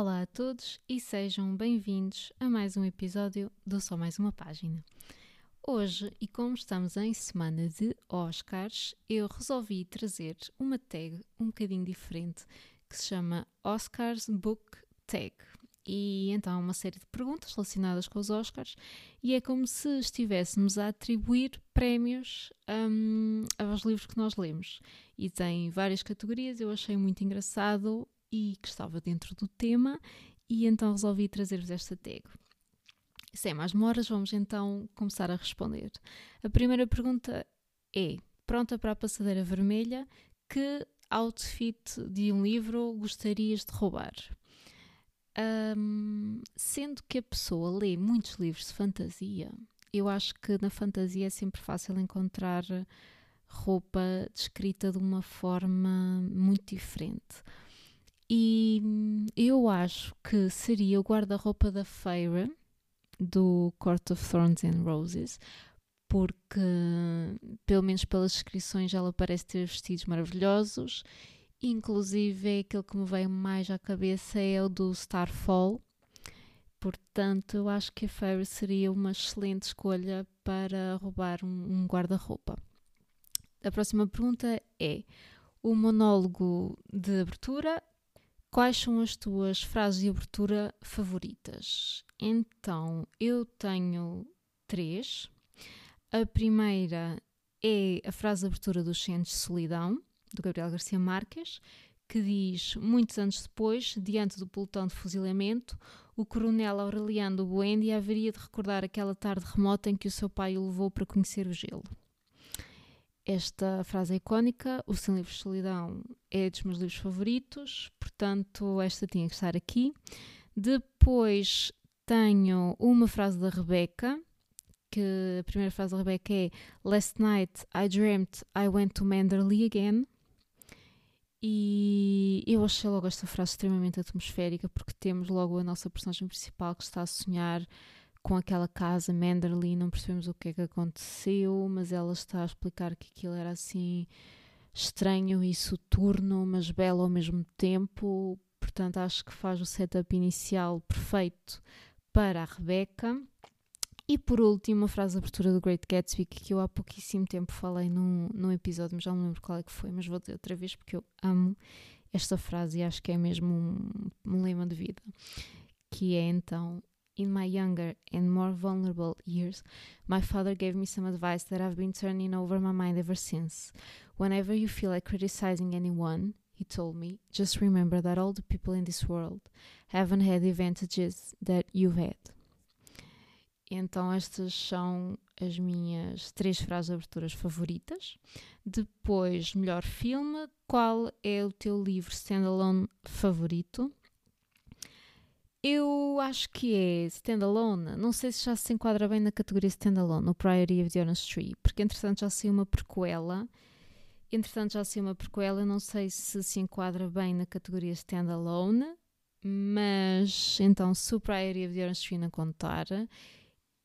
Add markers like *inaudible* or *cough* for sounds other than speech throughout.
Olá a todos e sejam bem-vindos a mais um episódio do Só Mais Uma Página. Hoje, e como estamos em semana de Oscars, eu resolvi trazer uma tag um bocadinho diferente que se chama Oscars Book Tag. E então uma série de perguntas relacionadas com os Oscars e é como se estivéssemos a atribuir prémios um, aos livros que nós lemos. E tem várias categorias, eu achei muito engraçado e que estava dentro do tema e então resolvi trazer-vos esta tag. Sem mais demoras, vamos então começar a responder. A primeira pergunta é: pronta para a passadeira vermelha? Que outfit de um livro gostarias de roubar? Um, sendo que a pessoa lê muitos livros de fantasia, eu acho que na fantasia é sempre fácil encontrar roupa descrita de uma forma muito diferente. E eu acho que seria o guarda-roupa da Feyre, do Court of Thorns and Roses, porque, pelo menos pelas descrições, ela parece ter vestidos maravilhosos. Inclusive, aquele que me veio mais à cabeça é o do Starfall. Portanto, eu acho que a Fairy seria uma excelente escolha para roubar um, um guarda-roupa. A próxima pergunta é: o monólogo de abertura Quais são as tuas frases de abertura favoritas? Então, eu tenho três. A primeira é a frase de abertura dos Centros de Solidão, do Gabriel Garcia Marques, que diz: Muitos anos depois, diante do pelotão de fuzilamento, o coronel Aureliano Buendia haveria de recordar aquela tarde remota em que o seu pai o levou para conhecer o gelo. Esta frase é icónica, o Sem Livros de Solidão é dos meus livros favoritos, portanto, esta tinha que estar aqui. Depois tenho uma frase da Rebeca, que a primeira frase da Rebeca é Last night I dreamt I went to Manderley again. E eu achei logo esta frase extremamente atmosférica, porque temos logo a nossa personagem principal que está a sonhar com aquela casa Manderley, não percebemos o que é que aconteceu, mas ela está a explicar que aquilo era assim estranho e soturno, mas belo ao mesmo tempo. Portanto, acho que faz o setup inicial perfeito para a Rebecca. E por último, a frase de abertura do Great Gatsby, que eu há pouquíssimo tempo falei num, num episódio, mas já não lembro qual é que foi, mas vou dizer outra vez porque eu amo esta frase e acho que é mesmo um, um lema de vida. Que é então in my younger and more vulnerable years, my father gave me some advice that I've been turning over my mind ever since. Whenever you feel like criticizing anyone, he told me, just remember that all the people in this world haven't had the advantages that you've had. Então, estas são as minhas três frases de aberturas favoritas. Depois, melhor filme. Qual é o teu livro standalone favorito? Eu acho que é standalone. Não sei se já se enquadra bem na categoria standalone, o Priory of the Honest Tree, porque entretanto já saiu uma prequela. Entretanto já saiu uma prequela, não sei se se enquadra bem na categoria standalone, mas então se o Priory of the Honest Tree não contar,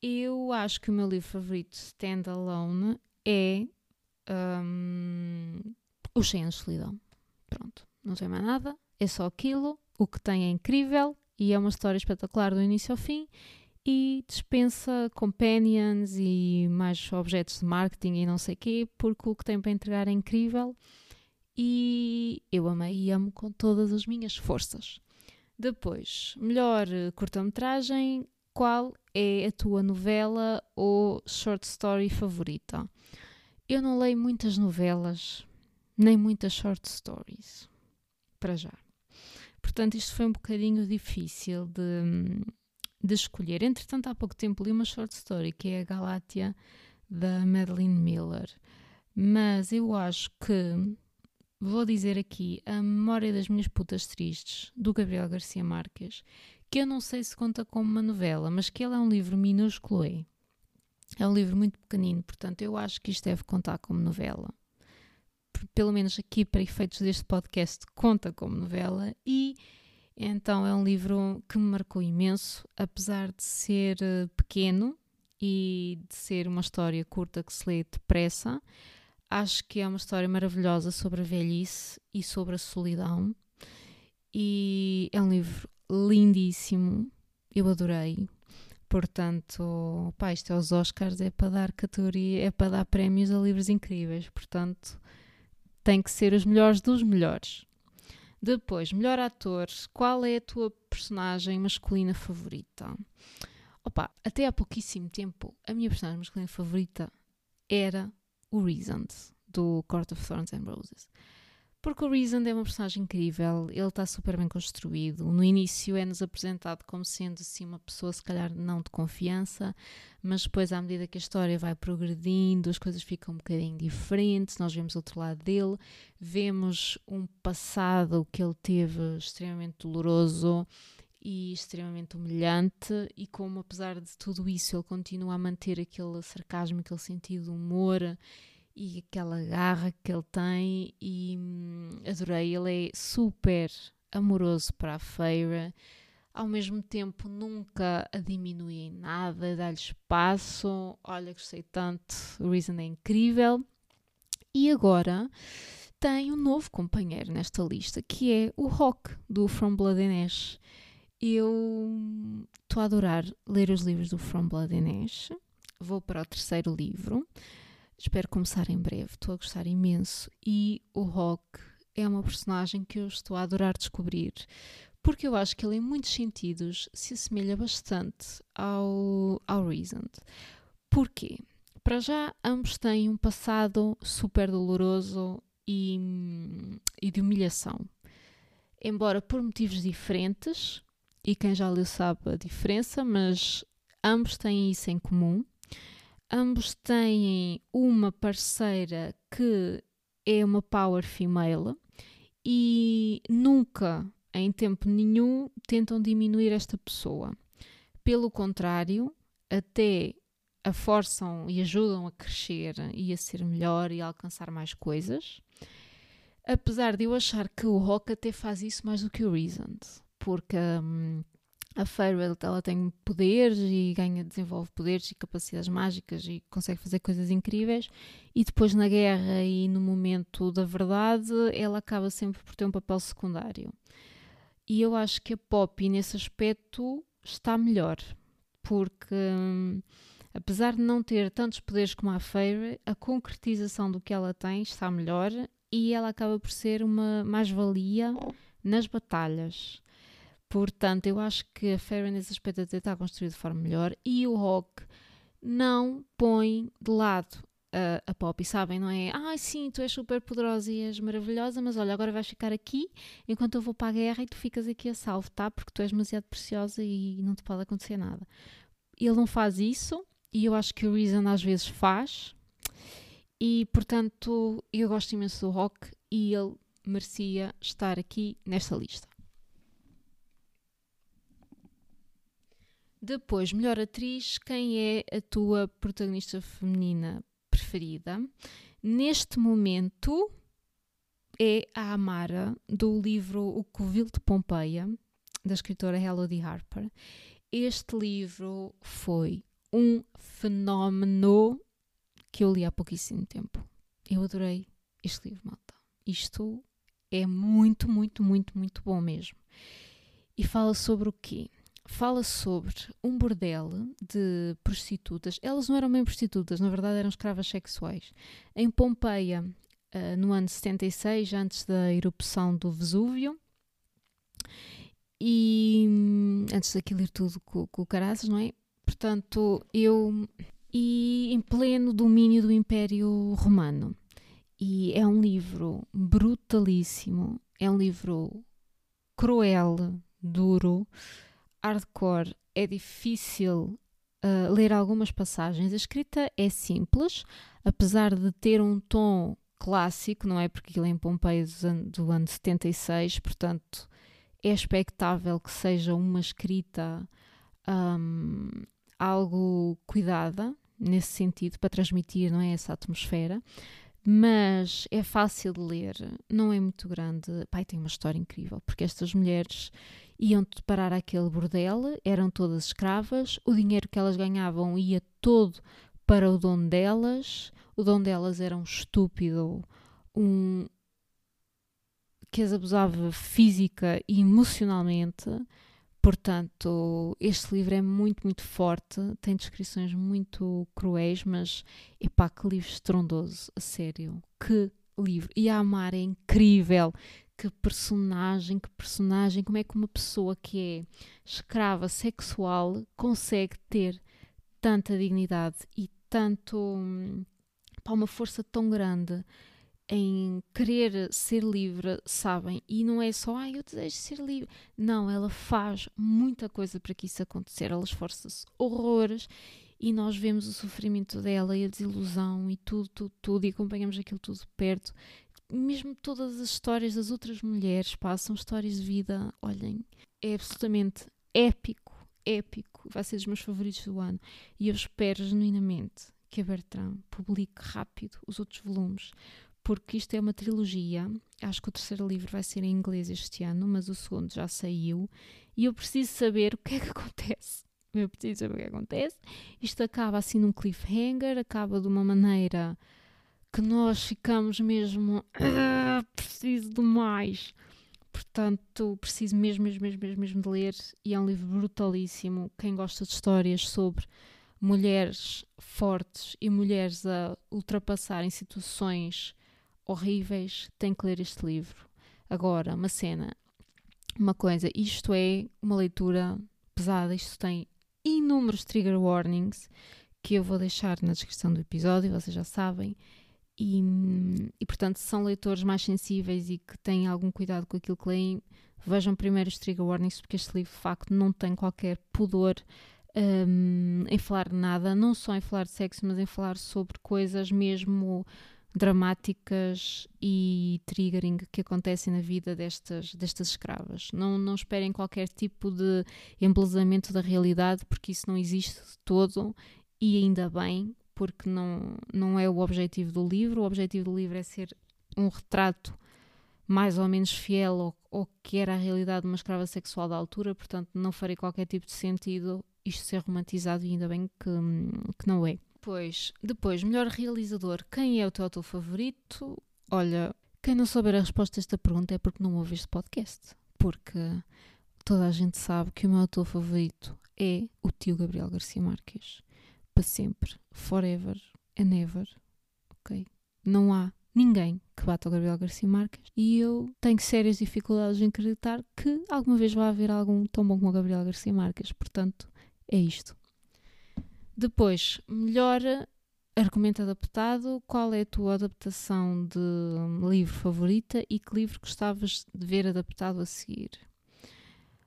eu acho que o meu livro favorito standalone é um, O Cheio de Solidão. Pronto, não tem mais nada, é só aquilo. O que tem é incrível e é uma história espetacular do início ao fim e dispensa companions e mais objetos de marketing e não sei o quê, porque o que tem para entregar é incrível e eu amei e amo com todas as minhas forças. Depois, melhor curta-metragem, qual é a tua novela ou short story favorita? Eu não leio muitas novelas, nem muitas short stories, para já. Portanto, isto foi um bocadinho difícil de, de escolher. Entretanto, há pouco tempo li uma short story que é a Galátia da Madeline Miller. Mas eu acho que vou dizer aqui a memória das minhas putas tristes do Gabriel Garcia Marques, que eu não sei se conta como uma novela, mas que ele é um livro minúsculo. É, é um livro muito pequenino, portanto eu acho que isto deve contar como novela pelo menos aqui para efeitos deste podcast, conta como novela e então é um livro que me marcou imenso, apesar de ser eh, pequeno e de ser uma história curta que se lê depressa. Acho que é uma história maravilhosa sobre a velhice e sobre a solidão. E é um livro lindíssimo, eu adorei. Portanto, pá, isto é os Oscars, é para dar categoria, é para dar prémios a livros incríveis. Portanto, tem que ser os melhores dos melhores. Depois, melhor ator, qual é a tua personagem masculina favorita? Opa, até há pouquíssimo tempo, a minha personagem masculina favorita era o Reasoned, do Court of Thorns and Roses. Porque o Reason é uma personagem incrível, ele está super bem construído. No início é-nos apresentado como sendo assim uma pessoa, se calhar não de confiança, mas depois, à medida que a história vai progredindo, as coisas ficam um bocadinho diferentes. Nós vemos outro lado dele, vemos um passado que ele teve extremamente doloroso e extremamente humilhante, e como, apesar de tudo isso, ele continua a manter aquele sarcasmo, aquele sentido de humor e aquela garra que ele tem e hum, adorei, ele é super amoroso para a feira, ao mesmo tempo nunca a diminui em nada, dá-lhe espaço, olha, gostei tanto, o Reason é incrível. E agora tem um novo companheiro nesta lista, que é o Rock, do From Blood and Ash. Eu estou a adorar ler os livros do From Blood and Ash, vou para o terceiro livro, Espero começar em breve, estou a gostar imenso. E o Rock é uma personagem que eu estou a adorar descobrir, porque eu acho que ele, em muitos sentidos, se assemelha bastante ao, ao Reasoned. Porquê? Para já, ambos têm um passado super doloroso e, e de humilhação. Embora por motivos diferentes, e quem já leu sabe a diferença, mas ambos têm isso em comum ambos têm uma parceira que é uma power female e nunca, em tempo nenhum, tentam diminuir esta pessoa. Pelo contrário, até a forçam e ajudam a crescer e a ser melhor e a alcançar mais coisas. Apesar de eu achar que o Rock até faz isso mais do que o Reasoned, porque hum, a Farewell ela tem poderes e ganha, desenvolve poderes e capacidades mágicas e consegue fazer coisas incríveis e depois na guerra e no momento da verdade ela acaba sempre por ter um papel secundário. E eu acho que a Poppy nesse aspecto está melhor, porque hum, apesar de não ter tantos poderes como a Fairy, a concretização do que ela tem está melhor e ela acaba por ser uma mais-valia nas batalhas. Portanto, eu acho que a aspecto até está construída de forma melhor e o Rock não põe de lado a, a Poppy, sabem? Não é? Ai, ah, sim, tu és super poderosa e és maravilhosa, mas olha, agora vais ficar aqui enquanto eu vou para a guerra e tu ficas aqui a salvo, tá? Porque tu és demasiado preciosa e não te pode acontecer nada. Ele não faz isso e eu acho que o Reason às vezes faz. E portanto, eu gosto imenso do Rock e ele merecia estar aqui nesta lista. Depois, melhor atriz, quem é a tua protagonista feminina preferida? Neste momento é a Amara, do livro O Covil de Pompeia, da escritora Elodie Harper. Este livro foi um fenómeno que eu li há pouquíssimo tempo. Eu adorei este livro, malta. Isto é muito, muito, muito, muito bom mesmo. E fala sobre o quê? Fala sobre um bordel de prostitutas. Elas não eram bem prostitutas, na verdade eram escravas sexuais. Em Pompeia, uh, no ano 76, antes da erupção do Vesúvio. E hum, antes daquilo ir tudo com, com o caraças, não é? Portanto, eu. E em pleno domínio do Império Romano. E é um livro brutalíssimo, é um livro cruel, duro, hardcore é difícil uh, ler algumas passagens. A escrita é simples, apesar de ter um tom clássico, não é? Porque aquilo é em Pompeia do, do ano 76, portanto é expectável que seja uma escrita um, algo cuidada nesse sentido para transmitir não é essa atmosfera mas é fácil de ler não é muito grande pai tem uma história incrível porque estas mulheres iam parar aquele bordel, eram todas escravas, o dinheiro que elas ganhavam ia todo para o dono delas, o dono delas era um estúpido, um que as abusava física e emocionalmente, Portanto, este livro é muito, muito forte, tem descrições muito cruéis, mas epá, que livro estrondoso, a sério. Que livro. E a Amar é incrível. Que personagem, que personagem, como é que uma pessoa que é escrava sexual consegue ter tanta dignidade e tanto. Pá, uma força tão grande em querer ser livre, sabem? E não é só, ah, eu desejo ser livre. Não, ela faz muita coisa para que isso acontecer. Ela esforça-se horrores e nós vemos o sofrimento dela e a desilusão e tudo, tudo, tudo, e acompanhamos aquilo tudo perto. Mesmo todas as histórias das outras mulheres passam histórias de vida, olhem, é absolutamente épico, épico. Vai ser dos meus favoritos do ano. E eu espero genuinamente que a Bertrand publique rápido os outros volumes, porque isto é uma trilogia. Acho que o terceiro livro vai ser em inglês este ano, mas o segundo já saiu e eu preciso saber o que é que *laughs* acontece. Eu preciso saber o que acontece. Isto acaba assim num cliffhanger, acaba de uma maneira que nós ficamos mesmo. Ah, preciso de mais. Portanto, preciso mesmo, mesmo, mesmo, mesmo, mesmo de ler. E é um livro brutalíssimo. Quem gosta de histórias sobre mulheres fortes e mulheres a ultrapassarem situações horríveis, tem que ler este livro. Agora, uma cena, uma coisa, isto é uma leitura pesada, isto tem inúmeros trigger warnings que eu vou deixar na descrição do episódio, vocês já sabem. E, e portanto, se são leitores mais sensíveis e que têm algum cuidado com aquilo que leem, vejam primeiro os trigger warnings, porque este livro de facto não tem qualquer pudor um, em falar nada, não só em falar de sexo, mas em falar sobre coisas mesmo dramáticas e triggering que acontecem na vida destas, destas escravas. Não, não esperem qualquer tipo de embelezamento da realidade, porque isso não existe de todo, e ainda bem, porque não, não é o objetivo do livro. O objetivo do livro é ser um retrato mais ou menos fiel ao, ao que era a realidade de uma escrava sexual da altura, portanto, não farei qualquer tipo de sentido isto ser romantizado, e ainda bem que, que não é. Depois, depois, melhor realizador, quem é o teu autor favorito? Olha, quem não souber a resposta a esta pergunta é porque não ouve este podcast. Porque toda a gente sabe que o meu autor favorito é o tio Gabriel Garcia Marques. Para sempre, forever and ever. Ok? Não há ninguém que bata o Gabriel Garcia Marques e eu tenho sérias dificuldades em acreditar que alguma vez vai haver algum tão bom como o Gabriel Garcia Marques. Portanto, é isto. Depois, melhor argumento adaptado. Qual é a tua adaptação de livro favorita e que livro gostavas de ver adaptado a seguir?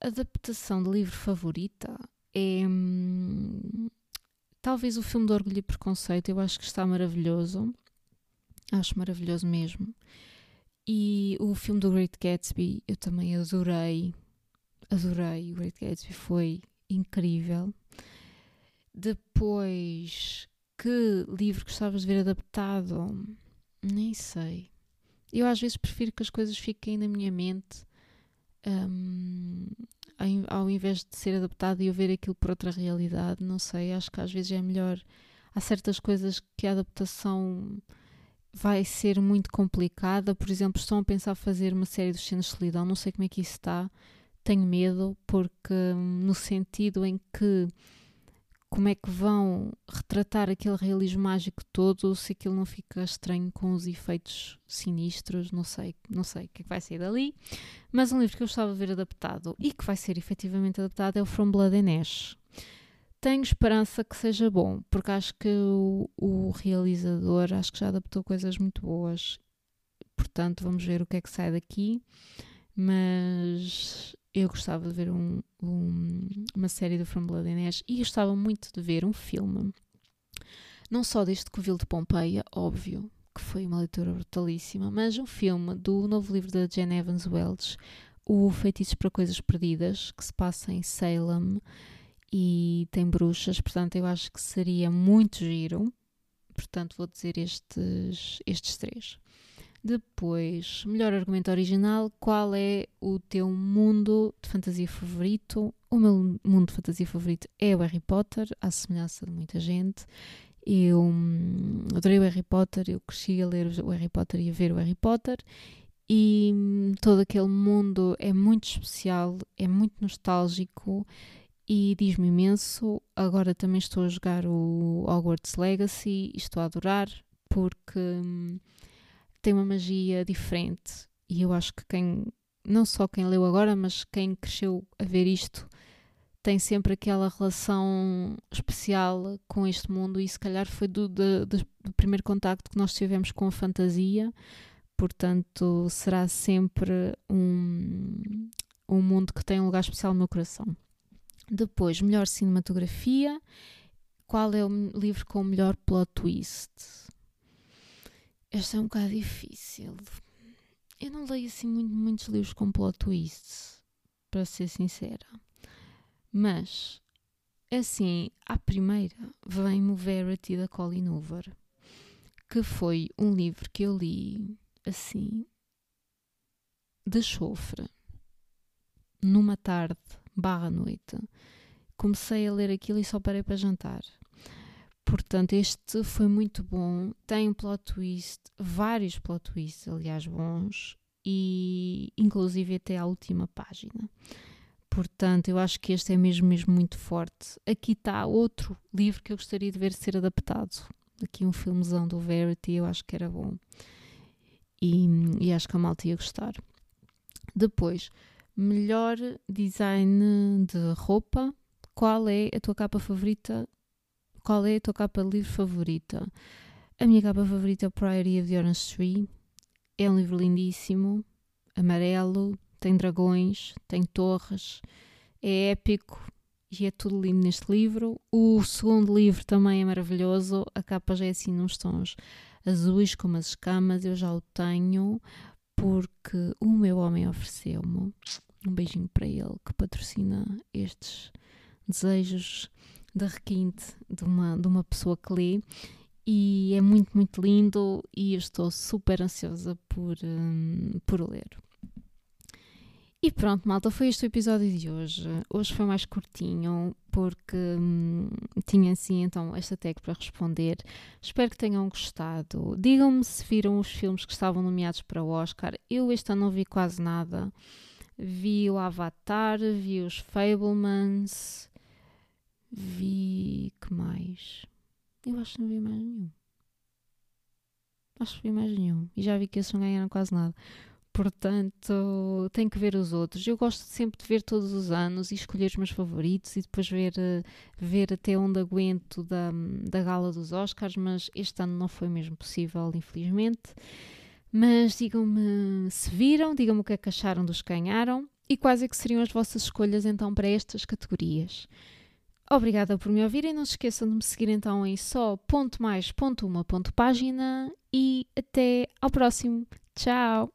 Adaptação de livro favorita é hum, talvez o filme de Orgulho e Preconceito. Eu acho que está maravilhoso. Acho maravilhoso mesmo. E o filme do Great Gatsby eu também adorei. Adorei. O Great Gatsby foi incrível. Depois, que livro gostavas de ver adaptado? Nem sei. Eu às vezes prefiro que as coisas fiquem na minha mente um, ao invés de ser adaptado e eu ver aquilo por outra realidade. Não sei, acho que às vezes é melhor. Há certas coisas que a adaptação vai ser muito complicada. Por exemplo, estão a pensar fazer uma série dos cenas de solidão, não sei como é que isso está. Tenho medo, porque hum, no sentido em que como é que vão retratar aquele realismo mágico todo, se aquilo não fica estranho com os efeitos sinistros, não sei, não sei o que é que vai sair dali. Mas um livro que eu gostava de ver adaptado e que vai ser efetivamente adaptado é o From Blood and Ash. Tenho esperança que seja bom, porque acho que o, o realizador acho que já adaptou coisas muito boas. Portanto, vamos ver o que é que sai daqui. Mas eu gostava de ver um, um, uma série do From Blood and Ash e gostava muito de ver um filme, não só deste Covil de Pompeia, óbvio, que foi uma leitura brutalíssima, mas um filme do novo livro da Jane Evans Welch, O Feitiços para Coisas Perdidas, que se passa em Salem e tem bruxas, portanto eu acho que seria muito giro. Portanto, vou dizer estes, estes três. Depois, melhor argumento original, qual é o teu mundo de fantasia favorito? O meu mundo de fantasia favorito é o Harry Potter, à semelhança de muita gente. Eu hum, adorei o Harry Potter, eu cresci a ler o Harry Potter e a ver o Harry Potter. e hum, todo aquele mundo é muito especial, é muito nostálgico e diz-me imenso. Agora também estou a jogar o Hogwarts Legacy e estou a adorar porque hum, tem uma magia diferente e eu acho que quem, não só quem leu agora, mas quem cresceu a ver isto, tem sempre aquela relação especial com este mundo e se calhar foi do, do, do primeiro contacto que nós tivemos com a fantasia, portanto será sempre um, um mundo que tem um lugar especial no meu coração. Depois, melhor cinematografia. Qual é o livro com o melhor plot twist? Este é um bocado difícil. Eu não leio assim muito, muitos livros com plot twists, para ser sincera. Mas, assim, à primeira vem-me o Verity da Colin Hoover, que foi um livro que eu li, assim, de chofre, numa tarde barra noite. Comecei a ler aquilo e só parei para jantar. Portanto, este foi muito bom. Tem um plot twist, vários plot twists, aliás, bons, e inclusive até à última página. Portanto, eu acho que este é mesmo, mesmo muito forte. Aqui está outro livro que eu gostaria de ver ser adaptado. Aqui um filmezão do Verity, eu acho que era bom. E, e acho que a malta ia gostar. Depois, melhor design de roupa. Qual é a tua capa favorita? Qual é a tua capa de livro favorita? A minha capa favorita é o Priory of the Orange Tree. É um livro lindíssimo, amarelo, tem dragões, tem torres, é épico e é tudo lindo neste livro. O segundo livro também é maravilhoso, a capa já é assim nos tons azuis como as escamas, eu já o tenho porque o meu homem ofereceu-me um beijinho para ele que patrocina estes desejos de requinte de uma, de uma pessoa que lê e é muito, muito lindo e eu estou super ansiosa por, um, por ler. E pronto, malta, foi este o episódio de hoje. Hoje foi mais curtinho, porque hum, tinha assim então esta tag para responder. Espero que tenham gostado. Digam-me se viram os filmes que estavam nomeados para o Oscar. Eu este ano não vi quase nada. Vi o Avatar, vi os Fablemans, vi. que mais? Eu acho que não vi mais nenhum. Acho que vi mais nenhum. E já vi que esses não ganharam quase nada. Portanto, tenho que ver os outros. Eu gosto sempre de ver todos os anos e escolher os meus favoritos e depois ver, eh, ver até onde aguento da, da gala dos Oscars, mas este ano não foi mesmo possível, infelizmente. Mas digam-me se viram, digam-me o que é que acharam dos que ganharam e quais é que seriam as vossas escolhas então para estas categorias. Obrigada por me ouvirem. Não se esqueçam de me seguir então em só ponto mais ponto uma ponto página e até ao próximo. Tchau!